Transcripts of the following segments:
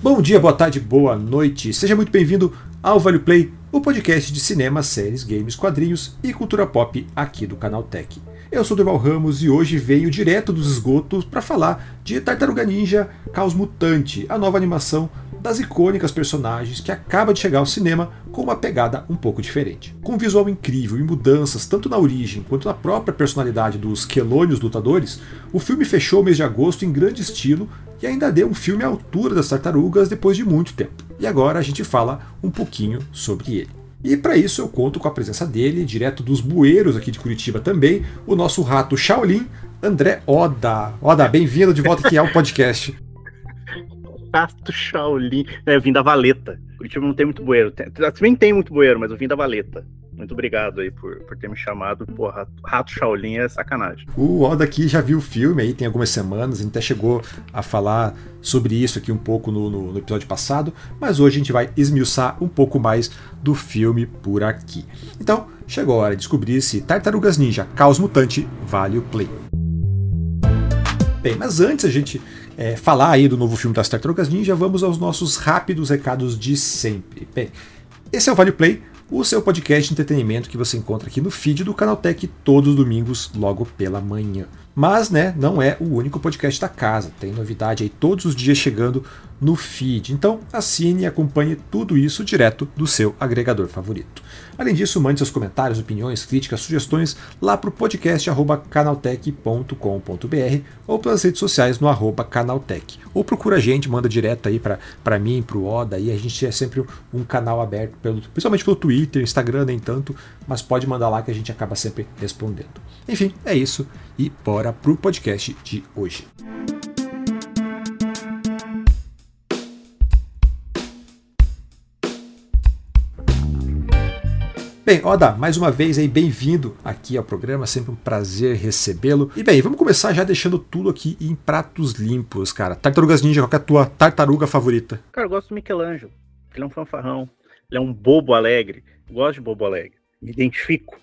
Bom dia, boa tarde, boa noite. Seja muito bem-vindo ao Vale Play, o podcast de cinema, séries, games, quadrinhos e cultura pop aqui do canal Tech. Eu sou Deval Ramos e hoje venho direto dos esgotos para falar de Tartaruga Ninja Caos Mutante, a nova animação das icônicas personagens que acaba de chegar ao cinema com uma pegada um pouco diferente. Com um visual incrível e mudanças tanto na origem quanto na própria personalidade dos quelônios lutadores, o filme fechou o mês de agosto em grande estilo e ainda deu um filme à altura das tartarugas depois de muito tempo. E agora a gente fala um pouquinho sobre ele. E para isso eu conto com a presença dele, direto dos bueiros aqui de Curitiba também, o nosso rato Shaolin, André Oda. Oda, bem-vindo de volta aqui ao podcast. Rato Shaolin. É, eu vim da Valeta. Curitiba não tem muito bueiro. Tem, tem muito bueiro, mas eu vim da Valeta. Muito obrigado aí por, por ter me chamado. Pô, Rato, Rato Shaolin é sacanagem. O Oda aqui já viu o filme aí, tem algumas semanas, a gente até chegou a falar sobre isso aqui um pouco no, no, no episódio passado, mas hoje a gente vai esmiuçar um pouco mais do filme por aqui. Então, chegou a hora de descobrir se Tartarugas Ninja Caos Mutante vale o play. Bem, mas antes a gente é, falar aí do novo filme das Tartarugas Ninja, vamos aos nossos rápidos recados de sempre. Bem, esse é o Vale Play, o seu podcast de entretenimento que você encontra aqui no feed do Canaltech todos os domingos, logo pela manhã. Mas, né, não é o único podcast da casa. Tem novidade aí todos os dias chegando no feed. Então, assine e acompanhe tudo isso direto do seu agregador favorito. Além disso, mande seus comentários, opiniões, críticas, sugestões lá para o podcast canaltech.com.br ou pelas redes sociais no arroba canaltech. Ou procura a gente, manda direto aí para mim, para o Oda. Aí a gente é sempre um canal aberto, pelo, principalmente pelo Twitter, Instagram nem tanto, mas pode mandar lá que a gente acaba sempre respondendo. Enfim, é isso e bora pro podcast de hoje. Bem, Oda, mais uma vez aí, bem-vindo aqui ao programa, sempre um prazer recebê-lo. E bem, vamos começar já deixando tudo aqui em pratos limpos, cara. Tartarugas Ninja, qual é a tua tartaruga favorita? Cara, eu gosto do Michelangelo. Ele é um fanfarrão, ele é um bobo alegre. Eu gosto de bobo alegre. Me identifico.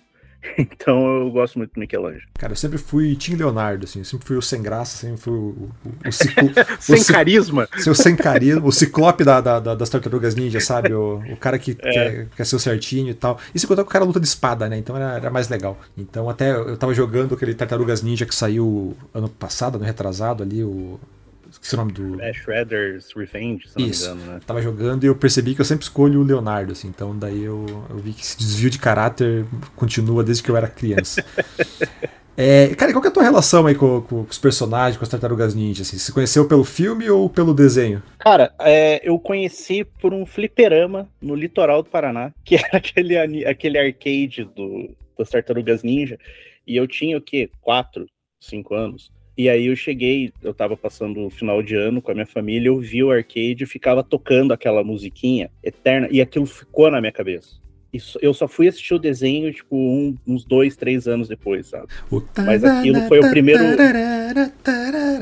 Então eu gosto muito do Michelangelo. Cara, eu sempre fui Tim Leonardo, assim, sempre fui o sem graça, sempre fui o. o, o, ciclo, sem o carisma. Seu sem carisma, o ciclope da, da, da, das tartarugas ninja, sabe? O, o cara que é. quer, quer ser o certinho e tal. E se contar que o cara luta de espada, né? Então era, era, mais legal. Então até eu tava jogando aquele Tartarugas Ninja que saiu ano passado, ano retrasado ali, o Esqueci o nome do. É Shredder's Revenge, se não Isso. me engano, né? Tava jogando e eu percebi que eu sempre escolho o Leonardo, assim. Então daí eu, eu vi que esse desvio de caráter continua desde que eu era criança. é, cara, qual que é a tua relação aí com, com, os personagens, com as tartarugas ninja? Assim? Você conheceu pelo filme ou pelo desenho? Cara, é, eu conheci por um fliperama no litoral do Paraná, que era aquele, aquele arcade do, das tartarugas ninja. E eu tinha o quê? Quatro, cinco anos. E aí eu cheguei, eu tava passando o final de ano com a minha família, eu vi o arcade e ficava tocando aquela musiquinha eterna, e aquilo ficou na minha cabeça. Isso, eu só fui assistir o desenho, tipo, um, uns dois, três anos depois, sabe? Mas aquilo foi o primeiro.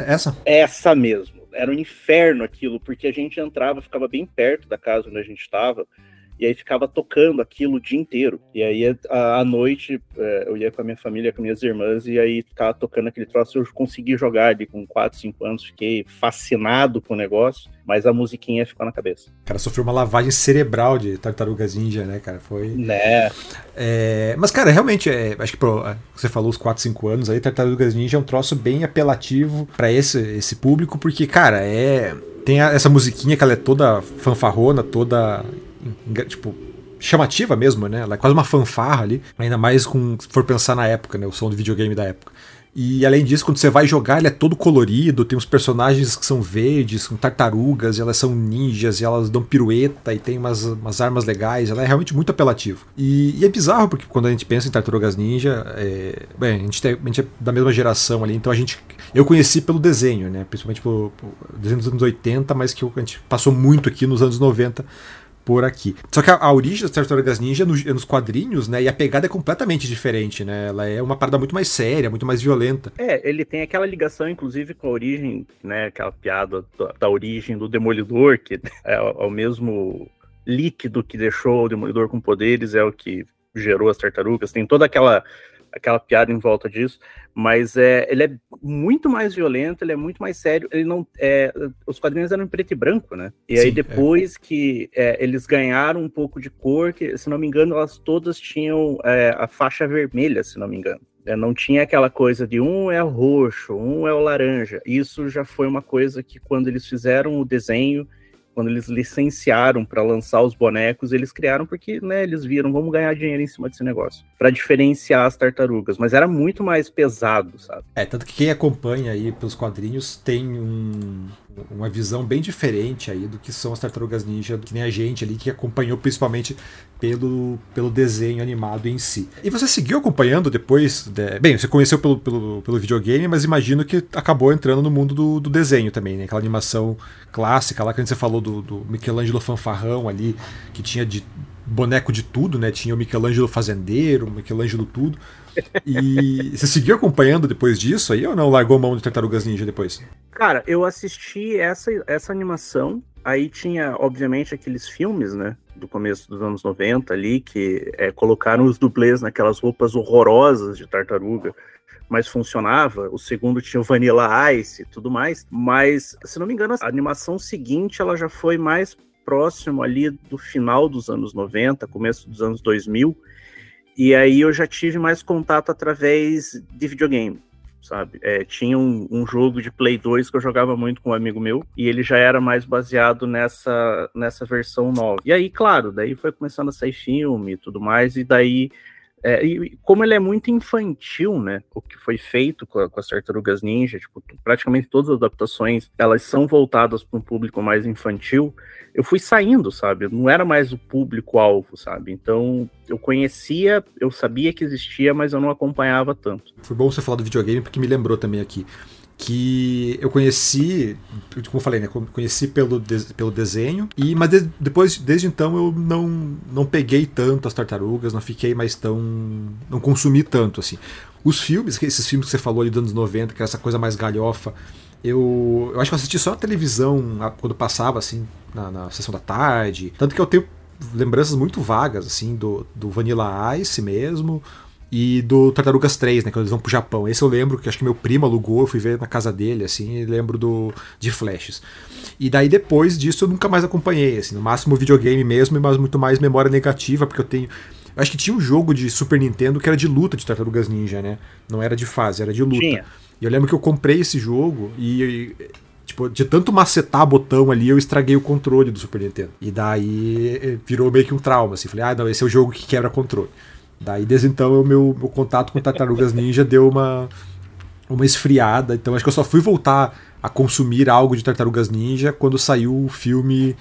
Essa? Essa mesmo. Era um inferno aquilo, porque a gente entrava, ficava bem perto da casa onde a gente estava e aí ficava tocando aquilo o dia inteiro. E aí à noite é, eu ia com a minha família, com minhas irmãs, e aí ficava tocando aquele troço. Eu consegui jogar ali com 4, 5 anos, fiquei fascinado com o negócio, mas a musiquinha ficou na cabeça. O cara sofreu uma lavagem cerebral de tartarugas ninja, né, cara? Foi. Né? É... Mas, cara, realmente, é... acho que pro... você falou os 4, 5 anos aí, tartarugas ninja é um troço bem apelativo para esse, esse público, porque, cara, é. Tem essa musiquinha que ela é toda fanfarrona, toda tipo, chamativa mesmo, né? Ela é quase uma fanfarra ali, ainda mais com, se for pensar na época, né? O som do videogame da época. E além disso, quando você vai jogar, ele é todo colorido, tem uns personagens que são verdes, com tartarugas, e elas são ninjas, e elas dão pirueta, e tem umas, umas armas legais, ela é realmente muito apelativo. E, e é bizarro, porque quando a gente pensa em tartarugas ninja, é, bem, a gente, tem, a gente é da mesma geração ali, então a gente. Eu conheci pelo desenho, né? Principalmente pelo, pelo desenho dos anos 80, mas que a gente passou muito aqui nos anos 90 por aqui. Só que a, a origem das Tartarugas Ninja é nos, é nos, quadrinhos, né? E a pegada é completamente diferente, né? Ela é uma parada muito mais séria, muito mais violenta. É, ele tem aquela ligação, inclusive, com a origem, né? Aquela piada da, da origem do Demolidor, que é, é o mesmo líquido que deixou o Demolidor com poderes, é o que gerou as tartarugas. Tem toda aquela aquela piada em volta disso, mas é, ele é muito mais violento, ele é muito mais sério. Ele não, é, os quadrinhos eram em preto e branco, né? E Sim, aí é. depois é. que é, eles ganharam um pouco de cor, que se não me engano elas todas tinham é, a faixa vermelha, se não me engano. É, não tinha aquela coisa de um é o roxo, um é o laranja. Isso já foi uma coisa que quando eles fizeram o desenho quando eles licenciaram para lançar os bonecos, eles criaram porque, né, eles viram, vamos ganhar dinheiro em cima desse negócio, para diferenciar as tartarugas, mas era muito mais pesado, sabe? É, tanto que quem acompanha aí pelos quadrinhos tem um, uma visão bem diferente aí do que são as tartarugas ninja, que nem a gente ali que acompanhou principalmente pelo, pelo desenho animado em si. E você seguiu acompanhando depois? De... Bem, você conheceu pelo, pelo, pelo videogame, mas imagino que acabou entrando no mundo do, do desenho também, né? Aquela animação clássica lá que a gente falou do, do Michelangelo fanfarrão ali, que tinha de boneco de tudo, né? Tinha o Michelangelo fazendeiro, o Michelangelo tudo. E você seguiu acompanhando depois disso aí ou não? Largou mão de Tartarugas Ninja depois? Cara, eu assisti essa, essa animação. Aí tinha, obviamente, aqueles filmes, né? Do começo dos anos 90 ali, que é, colocaram os dublês naquelas roupas horrorosas de tartaruga mas funcionava. O segundo tinha o Vanilla Ice e tudo mais. Mas, se não me engano, a animação seguinte ela já foi mais próximo ali do final dos anos 90, começo dos anos 2000. E aí eu já tive mais contato através de videogame, sabe? É, tinha um, um, jogo de Play 2 que eu jogava muito com um amigo meu, e ele já era mais baseado nessa, nessa versão nova. E aí, claro, daí foi começando a sair filme e tudo mais, e daí é, e como ele é muito infantil, né? O que foi feito com, a, com as Tartarugas Ninja, tipo, praticamente todas as adaptações, elas são voltadas para um público mais infantil. Eu fui saindo, sabe? não era mais o público-alvo, sabe? Então, eu conhecia, eu sabia que existia, mas eu não acompanhava tanto. Foi bom você falar do videogame, porque me lembrou também aqui que eu conheci, como eu falei, né, conheci pelo, de, pelo desenho, e mas de, depois, desde então, eu não, não peguei tanto as tartarugas, não fiquei mais tão. não consumi tanto, assim. Os filmes, esses filmes que você falou ali dos anos 90, que era essa coisa mais galhofa, eu, eu acho que eu assisti só na televisão quando passava, assim, na, na sessão da tarde. Tanto que eu tenho lembranças muito vagas, assim, do, do Vanilla Ice mesmo, e do Tartarugas 3, né, quando eles vão pro Japão. Esse eu lembro que acho que meu primo alugou, eu fui ver na casa dele, assim, e lembro do de flashes. E daí depois disso eu nunca mais acompanhei, assim, no máximo videogame mesmo, mas muito mais memória negativa, porque eu tenho eu acho que tinha um jogo de Super Nintendo que era de luta de Tartarugas Ninja, né? Não era de fase, era de luta. Tinha. E eu lembro que eu comprei esse jogo e, tipo, de tanto macetar botão ali, eu estraguei o controle do Super Nintendo. E daí eh, virou meio que um trauma, assim. Falei, ah, não, esse é o jogo que quebra controle. Daí, desde então, o meu, meu contato com Tartarugas Ninja deu uma, uma esfriada. Então, acho que eu só fui voltar a consumir algo de Tartarugas Ninja quando saiu o filme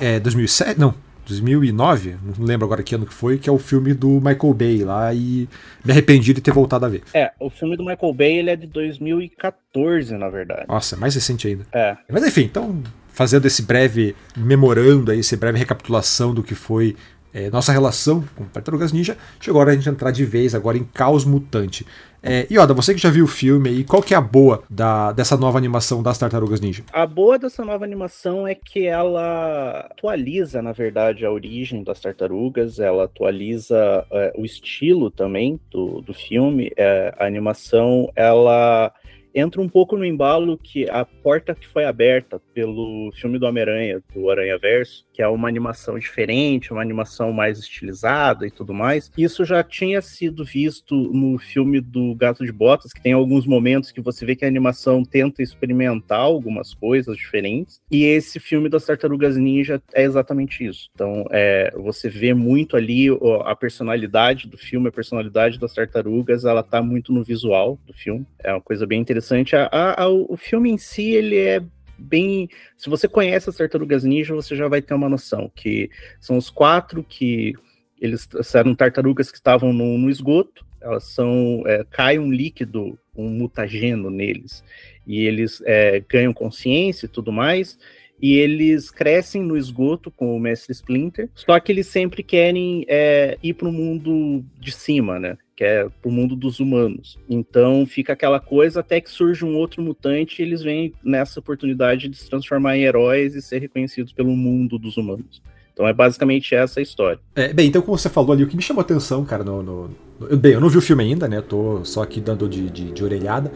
é, 2007, não, 2009, não lembro agora que ano que foi, que é o filme do Michael Bay lá e me arrependi de ter voltado a ver. É, o filme do Michael Bay ele é de 2014, na verdade. Nossa, mais recente ainda. É. Mas enfim, então fazendo esse breve memorando aí, esse breve recapitulação do que foi é, nossa relação com Tartarugas Ninja, chegou a hora de a gente entrar de vez agora em Caos Mutante. É, e Oda, você que já viu o filme aí, qual que é a boa da, dessa nova animação das Tartarugas Ninja? A boa dessa nova animação é que ela atualiza, na verdade, a origem das tartarugas, ela atualiza é, o estilo também do, do filme. É, a animação, ela entra um pouco no embalo que a porta que foi aberta pelo filme do Homem-Aranha, do Aranha Verso, que é uma animação diferente, uma animação mais estilizada e tudo mais. Isso já tinha sido visto no filme do Gato de Botas, que tem alguns momentos que você vê que a animação tenta experimentar algumas coisas diferentes. E esse filme das Tartarugas Ninja é exatamente isso. Então, é, você vê muito ali a personalidade do filme, a personalidade das tartarugas, ela tá muito no visual do filme. É uma coisa bem interessante a, a, o filme em si, ele é bem. Se você conhece as tartarugas ninja, você já vai ter uma noção que são os quatro que eles eram tartarugas que estavam no, no esgoto. Elas são é, cai um líquido, um mutageno neles e eles é, ganham consciência e tudo mais. E eles crescem no esgoto com o Mestre Splinter, só que eles sempre querem é, ir para o mundo de cima, né? Que é pro mundo dos humanos. Então fica aquela coisa até que surge um outro mutante e eles vêm nessa oportunidade de se transformar em heróis e ser reconhecidos pelo mundo dos humanos. Então é basicamente essa a história. É, bem, então como você falou ali, o que me chamou atenção, cara, no, no, no, Bem, eu não vi o filme ainda, né? Tô só aqui dando de, de, de orelhada.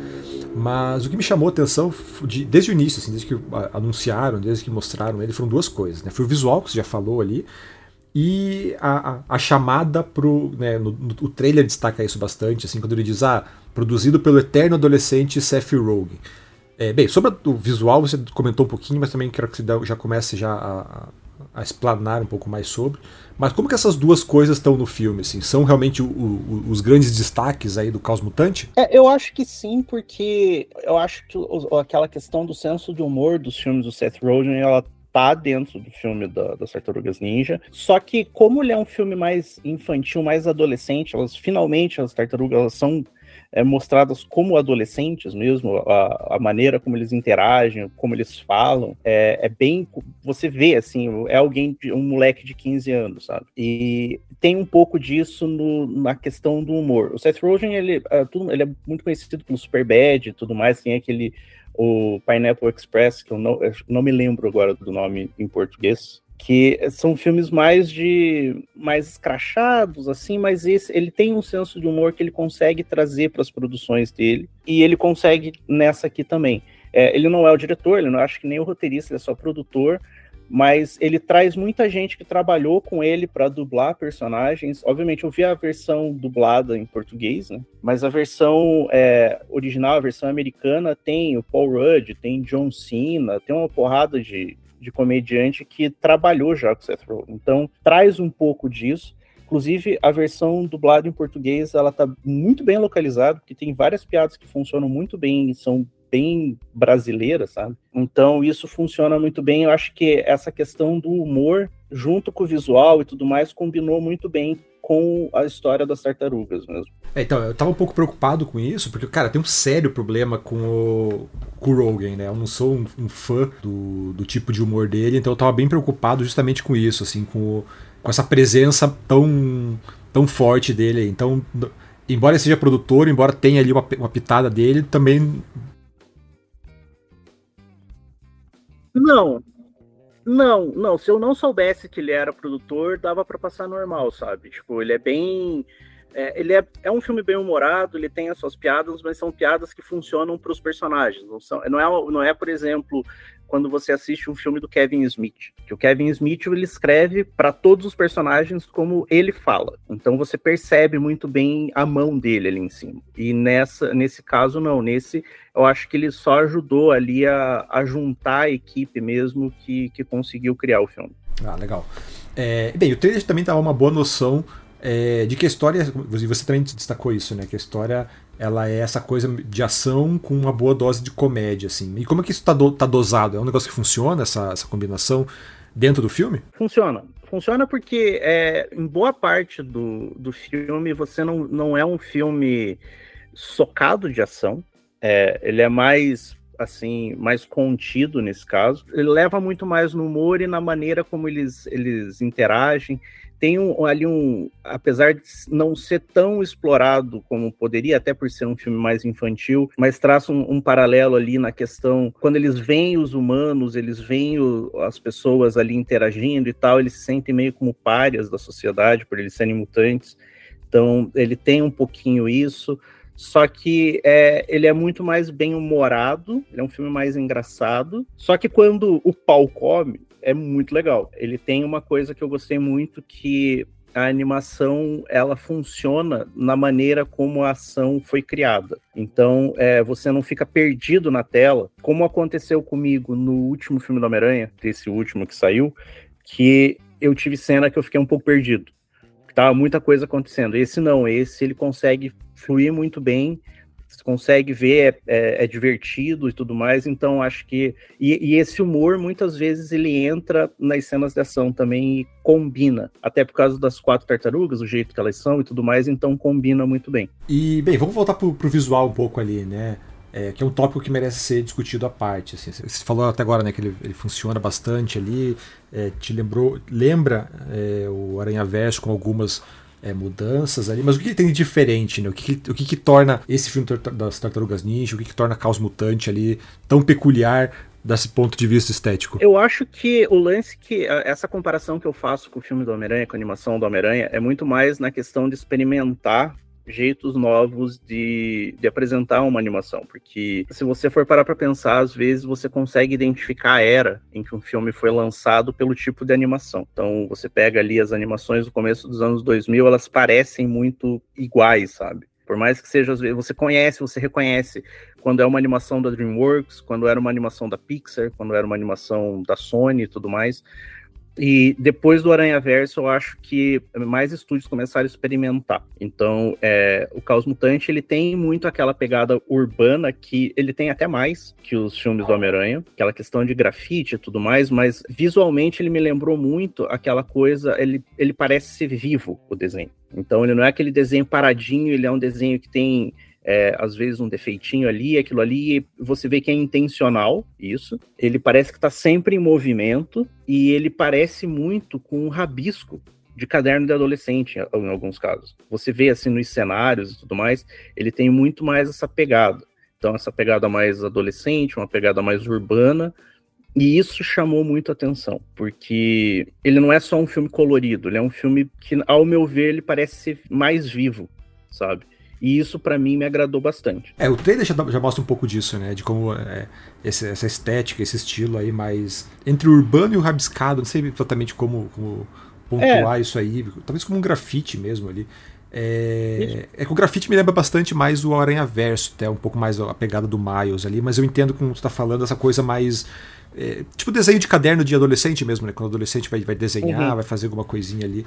Mas o que me chamou atenção de, desde o início, assim, desde que anunciaram, desde que mostraram ele, foram duas coisas. Né? Foi o visual, que você já falou ali, e a, a, chamada pro. Né, no, no, o trailer destaca isso bastante, assim, quando ele diz, ah, produzido pelo eterno adolescente Seth Rogen. É, bem, sobre o visual você comentou um pouquinho, mas também quero que você já comece já a, a explanar um pouco mais sobre. Mas como que essas duas coisas estão no filme? Assim? São realmente o, o, os grandes destaques aí do Caos Mutante? É, eu acho que sim, porque eu acho que aquela questão do senso de humor dos filmes do Seth Rogen, ela tá dentro do filme da, das Tartarugas Ninja. Só que como ele é um filme mais infantil, mais adolescente, elas finalmente as tartarugas elas são é, mostradas como adolescentes mesmo, a, a, maneira como eles interagem, como eles falam, é, é, bem. Você vê, assim, é alguém, um moleque de 15 anos, sabe? E tem um pouco disso no, na questão do humor. O Seth Rogen, ele, é, tudo, ele é muito conhecido pelo Superbad e tudo mais, tem aquele. O Pineapple Express, que eu não, eu não me lembro agora do nome em português, que são filmes mais de mais escrachados assim, mas esse ele tem um senso de humor que ele consegue trazer para as produções dele e ele consegue nessa aqui também. É, ele não é o diretor, ele não acho que nem o roteirista, ele é só produtor, mas ele traz muita gente que trabalhou com ele para dublar personagens. Obviamente, eu vi a versão dublada em português, né? Mas a versão é, original, a versão americana, tem o Paul Rudd, tem John Cena, tem uma porrada de, de comediante que trabalhou já com Seth Rogen. Então, traz um pouco disso. Inclusive, a versão dublada em português, ela tá muito bem localizada, porque tem várias piadas que funcionam muito bem e são bem brasileiras, sabe? Então, isso funciona muito bem. Eu acho que essa questão do humor, junto com o visual e tudo mais, combinou muito bem com a história das tartarugas mesmo. É, então, eu tava um pouco preocupado com isso, porque, cara, tem um sério problema com o, com o Rogan, né? Eu não sou um, um fã do, do, tipo de humor dele, então eu tava bem preocupado justamente com isso, assim, com, com essa presença tão, tão forte dele. Então, embora ele seja produtor, embora tenha ali uma, uma pitada dele, também. Não, não, não. Se eu não soubesse que ele era produtor, dava para passar normal, sabe? Tipo, ele é bem. É, ele é, é um filme bem humorado, ele tem as suas piadas, mas são piadas que funcionam para os personagens. Não, são, não, é, não é, por exemplo, quando você assiste um filme do Kevin Smith. Que o Kevin Smith ele escreve para todos os personagens como ele fala. Então você percebe muito bem a mão dele ali em cima. E nessa, nesse caso, não. Nesse, eu acho que ele só ajudou ali a, a juntar a equipe mesmo que, que conseguiu criar o filme. Ah, legal. É, bem, o trailer também dava uma boa noção é, de que a história, você também destacou isso, né? Que a história ela é essa coisa de ação com uma boa dose de comédia, assim. E como é que isso está do, tá dosado? É um negócio que funciona, essa, essa combinação, dentro do filme? Funciona. Funciona porque é, em boa parte do, do filme você não, não é um filme socado de ação. É, ele é mais assim, mais contido nesse caso. Ele leva muito mais no humor e na maneira como eles, eles interagem tem um, ali um, apesar de não ser tão explorado como poderia, até por ser um filme mais infantil, mas traça um, um paralelo ali na questão quando eles veem os humanos, eles veem o, as pessoas ali interagindo e tal, eles se sentem meio como párias da sociedade por eles serem mutantes. Então ele tem um pouquinho isso. Só que é, ele é muito mais bem humorado, ele é um filme mais engraçado. Só que quando o pau come, é muito legal. Ele tem uma coisa que eu gostei muito que a animação ela funciona na maneira como a ação foi criada. Então é, você não fica perdido na tela, como aconteceu comigo no último filme do Homem-Aranha, esse último que saiu, que eu tive cena que eu fiquei um pouco perdido. Tava muita coisa acontecendo. Esse não, esse ele consegue fluir muito bem você consegue ver, é, é, é, divertido e tudo mais, então acho que. E, e, esse humor, muitas vezes, ele entra nas cenas de ação também e combina. Até por causa das quatro tartarugas, o jeito que elas são e tudo mais, então combina muito bem. E, bem, vamos voltar pro, pro visual um pouco ali, né? É, que é um tópico que merece ser discutido à parte. Assim. Você falou até agora né, que ele, ele funciona bastante ali, é, te lembrou, lembra é, o Aranha Verso com algumas é, mudanças ali, mas o que, que tem de diferente, né? O que, que o que, que, torna esse filme das Tartarugas Ninja, o que, que torna Caos Mutante ali tão peculiar desse ponto de vista estético? Eu acho que o lance que essa comparação que eu faço com o filme do Homem-Aranha, com a animação do Homem-Aranha, é muito mais na questão de experimentar jeitos novos de, de apresentar uma animação, porque se você for parar para pensar, às vezes você consegue identificar a era em que um filme foi lançado pelo tipo de animação. Então, você pega ali as animações do começo dos anos 2000, elas parecem muito iguais, sabe? Por mais que seja, às vezes, você conhece, você reconhece quando é uma animação da DreamWorks, quando era uma animação da Pixar, quando era uma animação da Sony e tudo mais. E depois do Aranha Verso, eu acho que mais estúdios começaram a experimentar. Então, é, o Caos Mutante ele tem muito aquela pegada urbana que ele tem até mais que os filmes do Homem-Aranha, aquela questão de grafite e tudo mais, mas visualmente ele me lembrou muito aquela coisa, ele, ele parece ser vivo, o desenho. Então, ele não é aquele desenho paradinho, ele é um desenho que tem é, às vezes um defeitinho ali, aquilo ali, você vê que é intencional isso. Ele parece que está sempre em movimento e ele parece muito com um rabisco de caderno de adolescente, em alguns casos. Você vê assim nos cenários e tudo mais, ele tem muito mais essa pegada. Então, essa pegada mais adolescente, uma pegada mais urbana, e isso chamou muito atenção, porque ele não é só um filme colorido, ele é um filme que, ao meu ver, ele parece ser mais vivo, sabe? E isso para mim me agradou bastante. É, o trailer já, já mostra um pouco disso, né? De como é, esse, essa estética, esse estilo aí mais. Entre o urbano e o rabiscado, não sei exatamente como, como pontuar é. isso aí. Talvez como um grafite mesmo ali. É, é, que o grafite me lembra bastante mais o Aranha Verso, até um pouco mais a pegada do Miles ali, mas eu entendo como você está falando, essa coisa mais. É, tipo desenho de caderno de adolescente mesmo, né? Quando o adolescente vai, vai desenhar, uhum. vai fazer alguma coisinha ali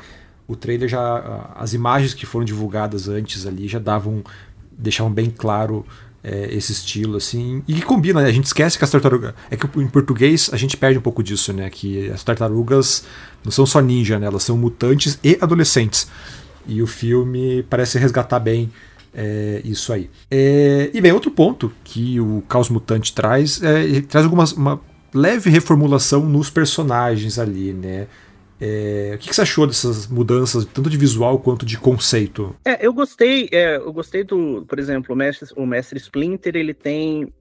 o trailer já. As imagens que foram divulgadas antes ali já davam. deixavam bem claro é, esse estilo, assim. E que combina, né? A gente esquece que as tartarugas. É que em português a gente perde um pouco disso, né? Que as tartarugas não são só ninja, né? Elas são mutantes e adolescentes. E o filme parece resgatar bem é, isso aí. É, e bem, outro ponto que o Caos Mutante traz é traz algumas uma leve reformulação nos personagens ali, né? É, o que, que, você achou dessas mudanças, tanto de visual quanto de conceito? É, eu gostei, é, eu gostei do, por exemplo, o mestre, o mestre Splinter, ele tem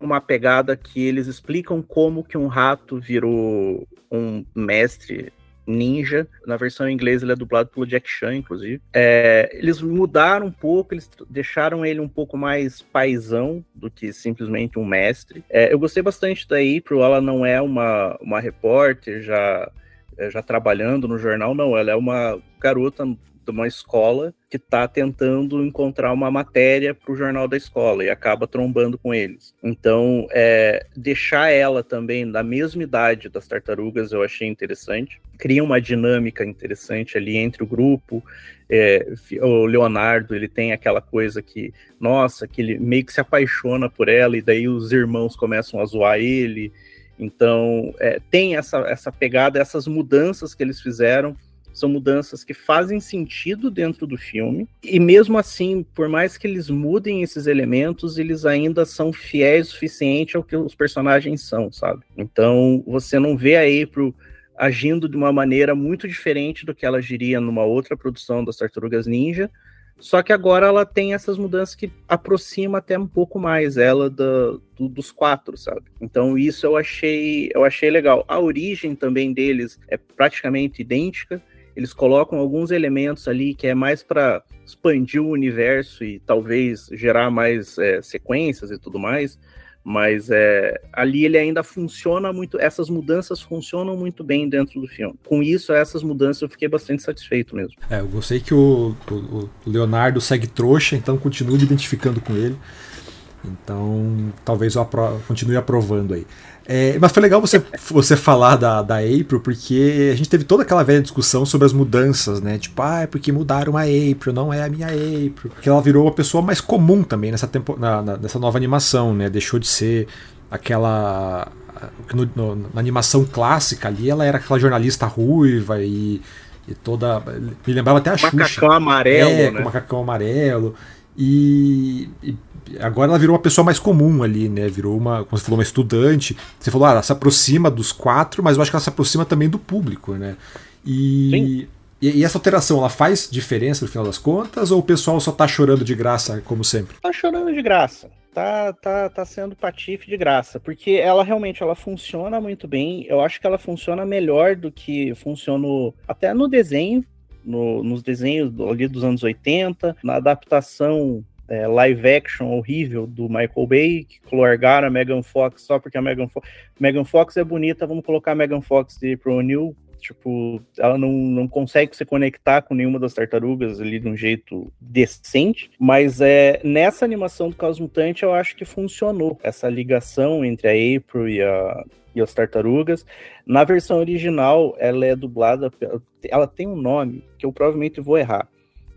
uma pegada que eles explicam como que um rato virou um mestre ninja. Na versão em inglês ele é dublado pelo Jack Chan, inclusive. É, eles mudaram um pouco, eles deixaram ele um pouco mais paisão do que simplesmente um mestre. É, eu gostei bastante da April, ela não é uma, uma repórter, já é, já trabalhando no jornal, não. Ela é uma garota de uma escola que está tentando encontrar uma matéria para o jornal da escola e acaba trombando com eles. Então, é, deixar ela também da mesma idade das tartarugas eu achei interessante. Cria uma dinâmica interessante ali entre o grupo. É, o Leonardo ele tem aquela coisa que, nossa, que ele meio que se apaixona por ela e daí os irmãos começam a zoar ele. Então, é, tem essa, essa pegada, essas mudanças que eles fizeram, são mudanças que fazem sentido dentro do filme, e mesmo assim, por mais que eles mudem esses elementos, eles ainda são fiéis o suficiente ao que os personagens são, sabe? Então, você não vê a April agindo de uma maneira muito diferente do que ela agiria numa outra produção das Tartarugas Ninja, só que agora ela tem essas mudanças que aproxima até um pouco mais ela do, do, dos quatro, sabe? Então isso eu achei, eu achei legal. A origem também deles é praticamente idêntica. Eles colocam alguns elementos ali que é mais para expandir o universo e talvez gerar mais é, sequências e tudo mais mas é, ali ele ainda funciona muito, essas mudanças funcionam muito bem dentro do filme. Com isso, essas mudanças eu fiquei bastante satisfeito mesmo. É, eu gostei que o, o, o Leonardo segue trouxa, então continuo me identificando com ele. Então, talvez eu apro continue aprovando aí. É, mas foi legal você, você falar da, da April, porque a gente teve toda aquela velha discussão sobre as mudanças, né? Tipo, ah, é porque mudaram a April, não é a minha April. Que ela virou uma pessoa mais comum também nessa, tempo, na, na, nessa nova animação, né? Deixou de ser aquela. No, no, na animação clássica ali, ela era aquela jornalista ruiva e, e toda. Me lembrava até a macacão Xuxa. Macacão amarelo. É, né? com macacão amarelo. E, e agora ela virou uma pessoa mais comum ali, né? Virou uma, como você falou, uma estudante. Você falou, ah, ela se aproxima dos quatro, mas eu acho que ela se aproxima também do público, né? E, e, e, essa alteração, ela faz diferença no final das contas ou o pessoal só tá chorando de graça, como sempre? Tá chorando de graça. tá, tá, tá sendo patife de graça, porque ela realmente ela funciona muito bem. Eu acho que ela funciona melhor do que funcionou até no desenho, no, nos desenhos ali dos anos 80, na adaptação é, live action horrível do Michael Bay, que largaram a Megan Fox só porque a Megan, Fo Megan Fox é bonita, vamos colocar a Megan Fox de Pro New Tipo, ela não, não consegue se conectar com nenhuma das tartarugas ali de um jeito decente, mas é nessa animação do Caos Mutante eu acho que funcionou essa ligação entre a April e, a, e as tartarugas. Na versão original, ela é dublada, ela tem um nome que eu provavelmente vou errar,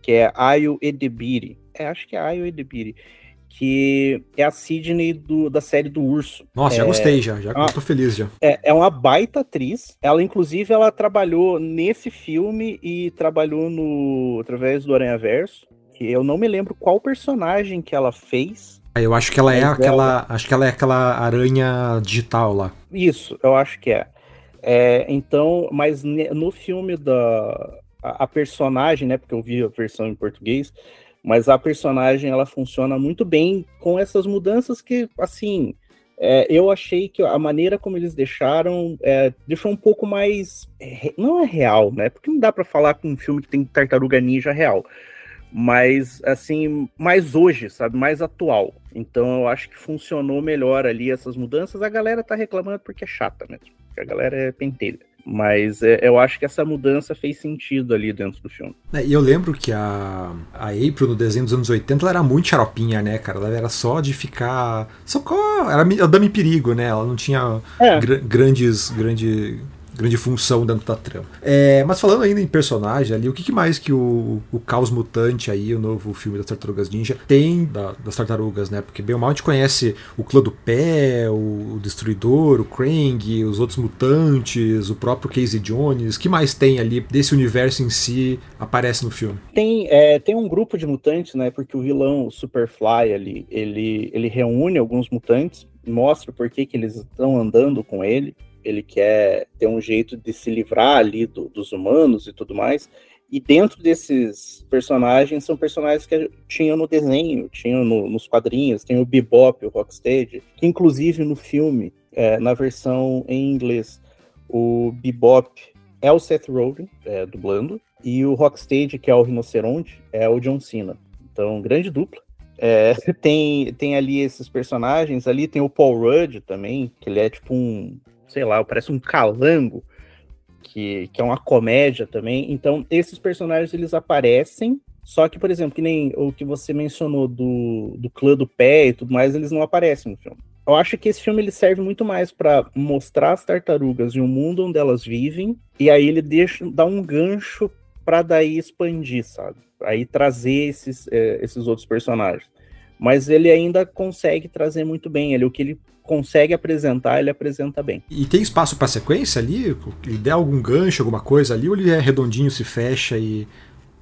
que é Ayo Edebiri. É, acho que é Ayo Edebiri que é a Sidney do, da série do Urso. Nossa, é, já gostei, já, já tô feliz já. É, é uma baita atriz. Ela, inclusive, ela trabalhou nesse filme e trabalhou no através do Aranha Verso. Que eu não me lembro qual personagem que ela fez. Ah, eu acho que ela é aquela. Acho que ela é aquela aranha digital lá. Isso, eu acho que é. é então, mas no filme da. A, a personagem, né? Porque eu vi a versão em português mas a personagem ela funciona muito bem com essas mudanças que, assim, é, eu achei que a maneira como eles deixaram é, deixou um pouco mais. Não é real, né? Porque não dá para falar com um filme que tem tartaruga ninja real. Mas, assim, mais hoje, sabe? Mais atual. Então eu acho que funcionou melhor ali essas mudanças. A galera tá reclamando porque é chata mesmo. Porque a galera é pentelha. Mas é, eu acho que essa mudança fez sentido ali dentro do filme. É, e eu lembro que a, a April no desenho dos anos 80 ela era muito xaropinha, né, cara? Ela era só de ficar. Socorro! Era a dama em perigo, né? Ela não tinha é. gr grandes, grande grande função dentro da trama. É, mas falando ainda em personagem ali, o que, que, mais que o, o Caos Mutante aí, o novo filme das Tartarugas Ninja, tem da, das tartarugas, né? Porque bem ou mal a gente conhece o clã do pé, o, o Destruidor, o Krang, os outros mutantes, o próprio Casey Jones. Que mais tem ali desse universo em si aparece no filme? Tem, é, tem um grupo de mutantes, né? Porque o vilão, o Superfly ali, ele, ele reúne alguns mutantes, mostra por que, que eles estão andando com ele ele quer ter um jeito de se livrar ali do, dos humanos e tudo mais. E dentro desses personagens, são personagens que tinham no desenho, tinham no, nos quadrinhos, tem o Bebop, o Rocksteady, que inclusive no filme, é, na versão em inglês, o Bebop é o Seth Rogen, é, dublando, e o Rocksteady, que é o Rinoceronte, é o John Cena. Então, grande dupla. É, tem, tem ali esses personagens, ali tem o Paul Rudd também, que ele é tipo um, sei lá, parece um calango, que, que é uma comédia também. Então, esses personagens eles aparecem, só que, por exemplo, que nem o que você mencionou do, do clã do pé e tudo mais, eles não aparecem no filme. Eu acho que esse filme ele serve muito mais para mostrar as tartarugas e o mundo onde elas vivem, e aí ele deixa dá um gancho para daí expandir, sabe? Aí trazer esses, é, esses outros personagens. Mas ele ainda consegue trazer muito bem. Ele, o que ele consegue apresentar, ele apresenta bem. E tem espaço para sequência ali? Ele der algum gancho, alguma coisa ali, ou ele é redondinho, se fecha e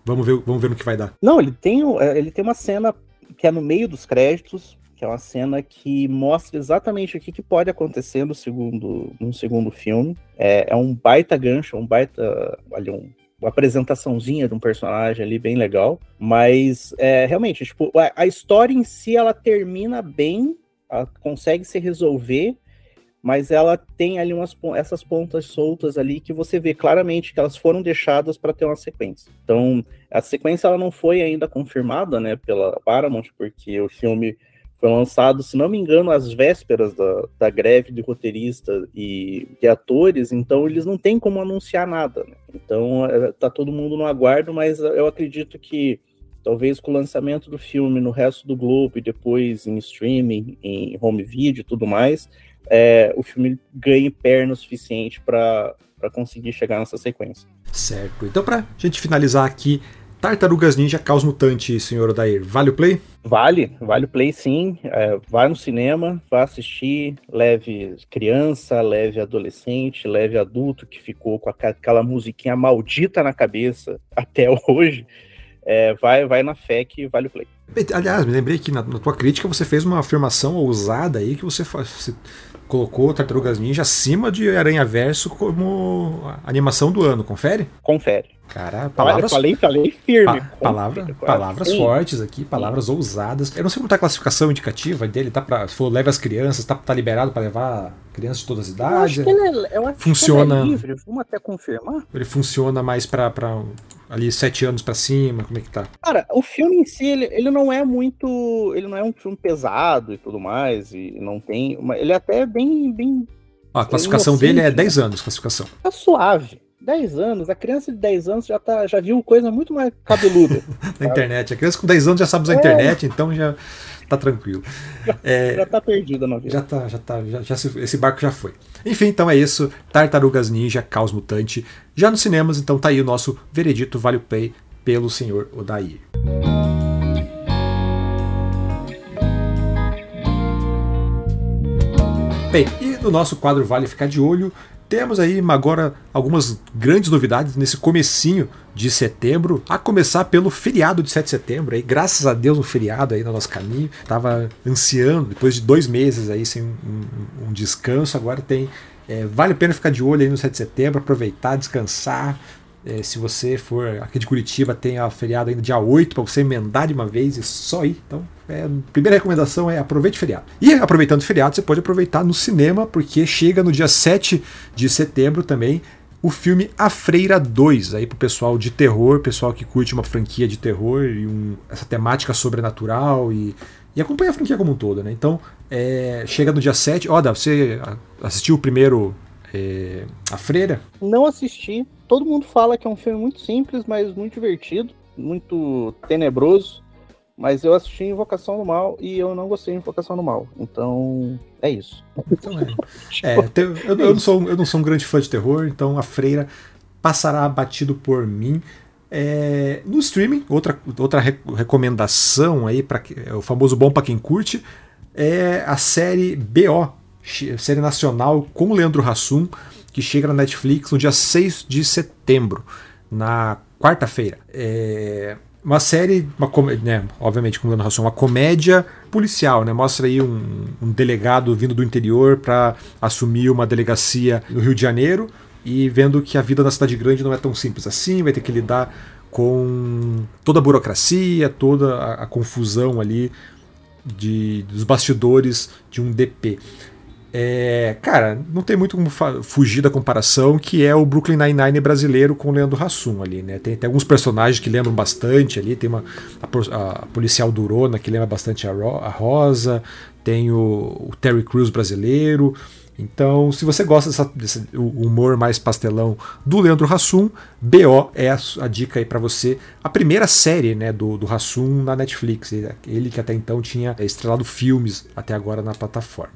vamos ver, vamos ver no que vai dar? Não, ele tem, é, ele tem uma cena que é no meio dos créditos, que é uma cena que mostra exatamente o que, que pode acontecer no segundo, no segundo filme. É, é um baita gancho, um baita. Ali, um, uma apresentaçãozinha de um personagem ali bem legal, mas é, realmente, tipo, a, história em si ela termina bem ela consegue se resolver, mas ela tem ali umas, essas pontas soltas ali que você vê claramente que elas foram deixadas para ter uma sequência. Então, a sequência ela não foi ainda confirmada, né, pela Paramount, porque o filme foi lançado, se não me engano, às vésperas da, da greve de roteirista e de atores, então eles não têm como anunciar nada. Né? Então, é, tá todo mundo no aguardo, mas eu acredito que Talvez com o lançamento do filme no resto do globo e depois em streaming, em home video e tudo mais, é, o filme ganhe perna o suficiente para conseguir chegar nessa sequência. Certo. Então, para gente finalizar aqui, Tartarugas Ninja Caos Mutante, senhor Odair, vale o play? Vale, vale o play sim. É, vai no cinema, vá assistir, leve criança, leve adolescente, leve adulto que ficou com aquela musiquinha maldita na cabeça até hoje é, vai, vai na fé que vale o play. Aliás, me lembrei que na, na tua crítica você fez uma afirmação ousada aí que você, você colocou Tartarugas Ninja acima de Aranha Verso como animação do ano, confere? Confere. Cara, palavras. falei, falei firme. Pa palavra, palavras fortes aqui, palavras ousadas. Eu não sei como tá a classificação indicativa dele, tá para, se for leve as crianças, tá, tá liberado para levar crianças de todas as idades. Eu acho que ele é, eu acho funciona. Que ele é livre, vamos até confirmar. Ele funciona mais para ali sete anos para cima, como é que tá? Cara, o filme em si, ele, ele não é muito, ele não é um filme pesado e tudo mais, e não tem, uma, ele é até bem, bem a classificação dele é 10 anos, classificação. Tá suave. 10 anos, a criança de 10 anos já, tá, já viu coisa muito mais cabeluda. Na internet. A criança com 10 anos já sabe usar a é. internet, então já tá tranquilo. Já, é, já tá perdida na vida. Já tá, já tá. Já, já, esse barco já foi. Enfim, então é isso. Tartarugas Ninja, Caos Mutante. Já nos cinemas, então tá aí o nosso veredito Vale o Play pelo senhor Odair. Bem, e no nosso quadro Vale Ficar de Olho, temos aí agora algumas grandes novidades nesse comecinho de setembro, a começar pelo feriado de 7 de setembro, aí, graças a Deus um feriado aí no nosso caminho, tava ansiando, depois de dois meses aí sem um, um, um descanso, agora tem, é, vale a pena ficar de olho aí no 7 de setembro, aproveitar, descansar, é, se você for aqui de Curitiba, tem a feriado ainda dia 8 para você emendar de uma vez e só ir. Então, é, primeira recomendação é aproveite o feriado. E aproveitando o feriado, você pode aproveitar no cinema, porque chega no dia 7 de setembro também o filme A Freira 2, aí pro pessoal de terror, pessoal que curte uma franquia de terror e um, essa temática sobrenatural e, e acompanha a franquia como um todo, né? Então, é, chega no dia 7. Ó, você assistiu o primeiro é, A Freira? Não assisti. Todo mundo fala que é um filme muito simples, mas muito divertido, muito tenebroso. Mas eu assisti Invocação do Mal e eu não gostei de Invocação do Mal. Então, é isso. É. eu, eu, não sou, eu não sou um grande fã de terror, então a Freira passará batido por mim. É, no streaming, outra, outra recomendação aí para é o famoso bom para quem curte é a série BO, série nacional com Leandro Hassum, que chega na Netflix no dia 6 de setembro, na quarta-feira. É uma série, uma né, obviamente com o Leandro Hassum, uma comédia policial, né? Mostra aí um, um delegado vindo do interior para assumir uma delegacia no Rio de Janeiro e vendo que a vida na cidade grande não é tão simples assim, vai ter que lidar com toda a burocracia, toda a, a confusão ali de, dos bastidores de um DP. É, cara, não tem muito como fugir da comparação, que é o Brooklyn Nine-Nine brasileiro com o Leandro Hassum ali, né? Tem, tem, alguns personagens que lembram bastante ali, tem uma a, a policial Durona que lembra bastante a, Ro, a Rosa, tem o, o, Terry Crews brasileiro. Então, se você gosta dessa, desse humor mais pastelão do Leandro Hassum, BO é a, a dica aí para você. A primeira série né, do, do Hassum na Netflix, ele que até então tinha estrelado filmes até agora na plataforma.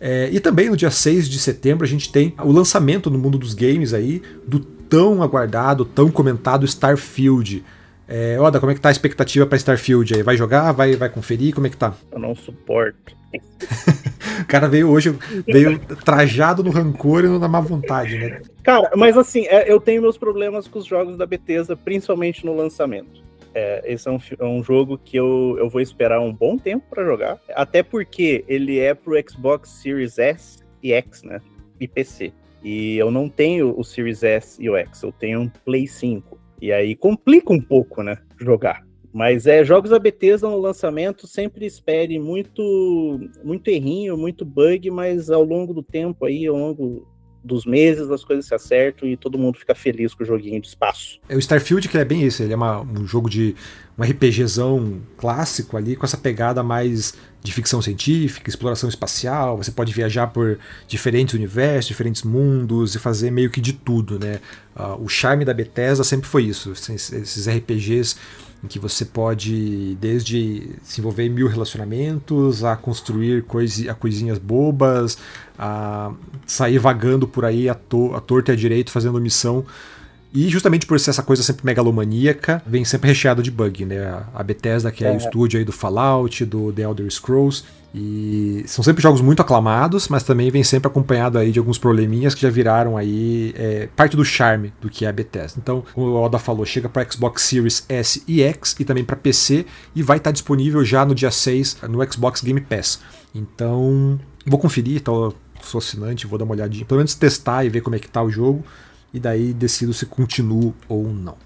É, e também no dia 6 de setembro a gente tem o lançamento no mundo dos games aí do tão aguardado, tão comentado Starfield. É, Oda, como é que tá a expectativa para Starfield aí? Vai jogar? Vai, vai conferir? Como é que tá? Eu não suporto. o cara veio hoje, veio trajado no rancor e na má vontade, né? Cara, mas assim, é, eu tenho meus problemas com os jogos da Bethesda, principalmente no lançamento. É, esse é um, é um, jogo que eu, eu vou esperar um bom tempo para jogar. Até porque ele é pro Xbox Series S e X, né? E PC. E eu não tenho o Series S e o X, eu tenho um Play 5. E aí complica um pouco, né? Jogar. Mas é jogos da Bethesda no lançamento, sempre espere muito muito errinho, muito bug, mas ao longo do tempo aí, ao longo dos meses as coisas se acertam e todo mundo fica feliz com o joguinho de espaço. É o Starfield que é bem isso, ele é uma, um jogo de um RPGzão clássico ali com essa pegada mais de ficção científica, exploração espacial, você pode viajar por diferentes universos, diferentes mundos e fazer meio que de tudo, né? Uh, o charme da Bethesda sempre foi isso, esses RPGs em que você pode desde se envolver em mil relacionamentos, a construir coisi, a coisinhas bobas, a sair vagando por aí a, to, a torta e a direito fazendo missão. E justamente por ser essa coisa sempre megalomaníaca, vem sempre recheado de bug, né? A Bethesda, que é, é o estúdio aí do Fallout, do The Elder Scrolls, e são sempre jogos muito aclamados, mas também vem sempre acompanhado aí de alguns probleminhas que já viraram aí é, parte do charme do que é a Bethesda. Então, como o Oda falou, chega para Xbox Series S e X e também para PC e vai estar tá disponível já no dia 6 no Xbox Game Pass. Então, vou conferir, tô, sou assinante, vou dar uma olhadinha, pelo menos testar e ver como é que tá o jogo. E daí decido se continuo ou não.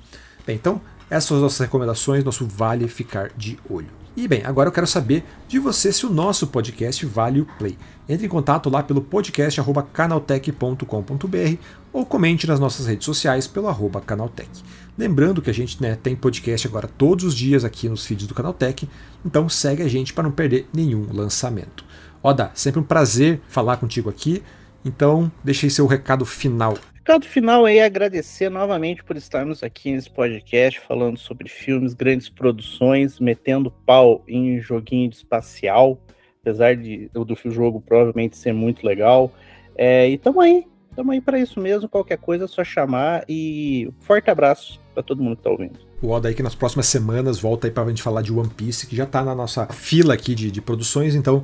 Bem, então essas são as nossas recomendações, nosso vale ficar de olho. E bem, agora eu quero saber de você se o nosso podcast vale o play. Entre em contato lá pelo podcast.canaltech.com.br ou comente nas nossas redes sociais pelo arroba canaltech. Lembrando que a gente né, tem podcast agora todos os dias aqui nos feeds do Canaltech, então segue a gente para não perder nenhum lançamento. Oda, sempre um prazer falar contigo aqui, então deixei seu recado final Recado final aí é agradecer novamente por estarmos aqui nesse podcast falando sobre filmes, grandes produções, metendo pau em joguinho de espacial, apesar de, do jogo provavelmente ser muito legal. É, e aí, tamo aí para isso mesmo. Qualquer coisa é só chamar e forte abraço para todo mundo que tá ouvindo. O Oda aí que nas próximas semanas volta aí pra gente falar de One Piece, que já tá na nossa fila aqui de, de produções, então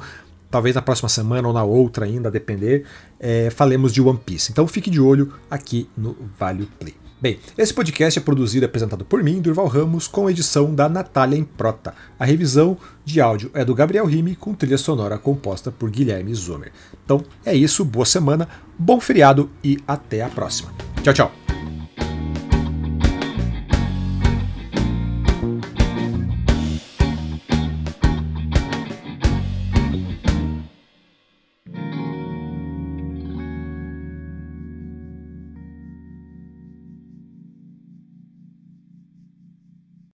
talvez na próxima semana ou na outra ainda, a depender, é, falemos de One Piece. Então fique de olho aqui no Vale Play. Bem, esse podcast é produzido e apresentado por mim, Durval Ramos, com edição da Natália Improta. A revisão de áudio é do Gabriel Rime, com trilha sonora composta por Guilherme Zomer. Então é isso, boa semana, bom feriado e até a próxima. Tchau, tchau!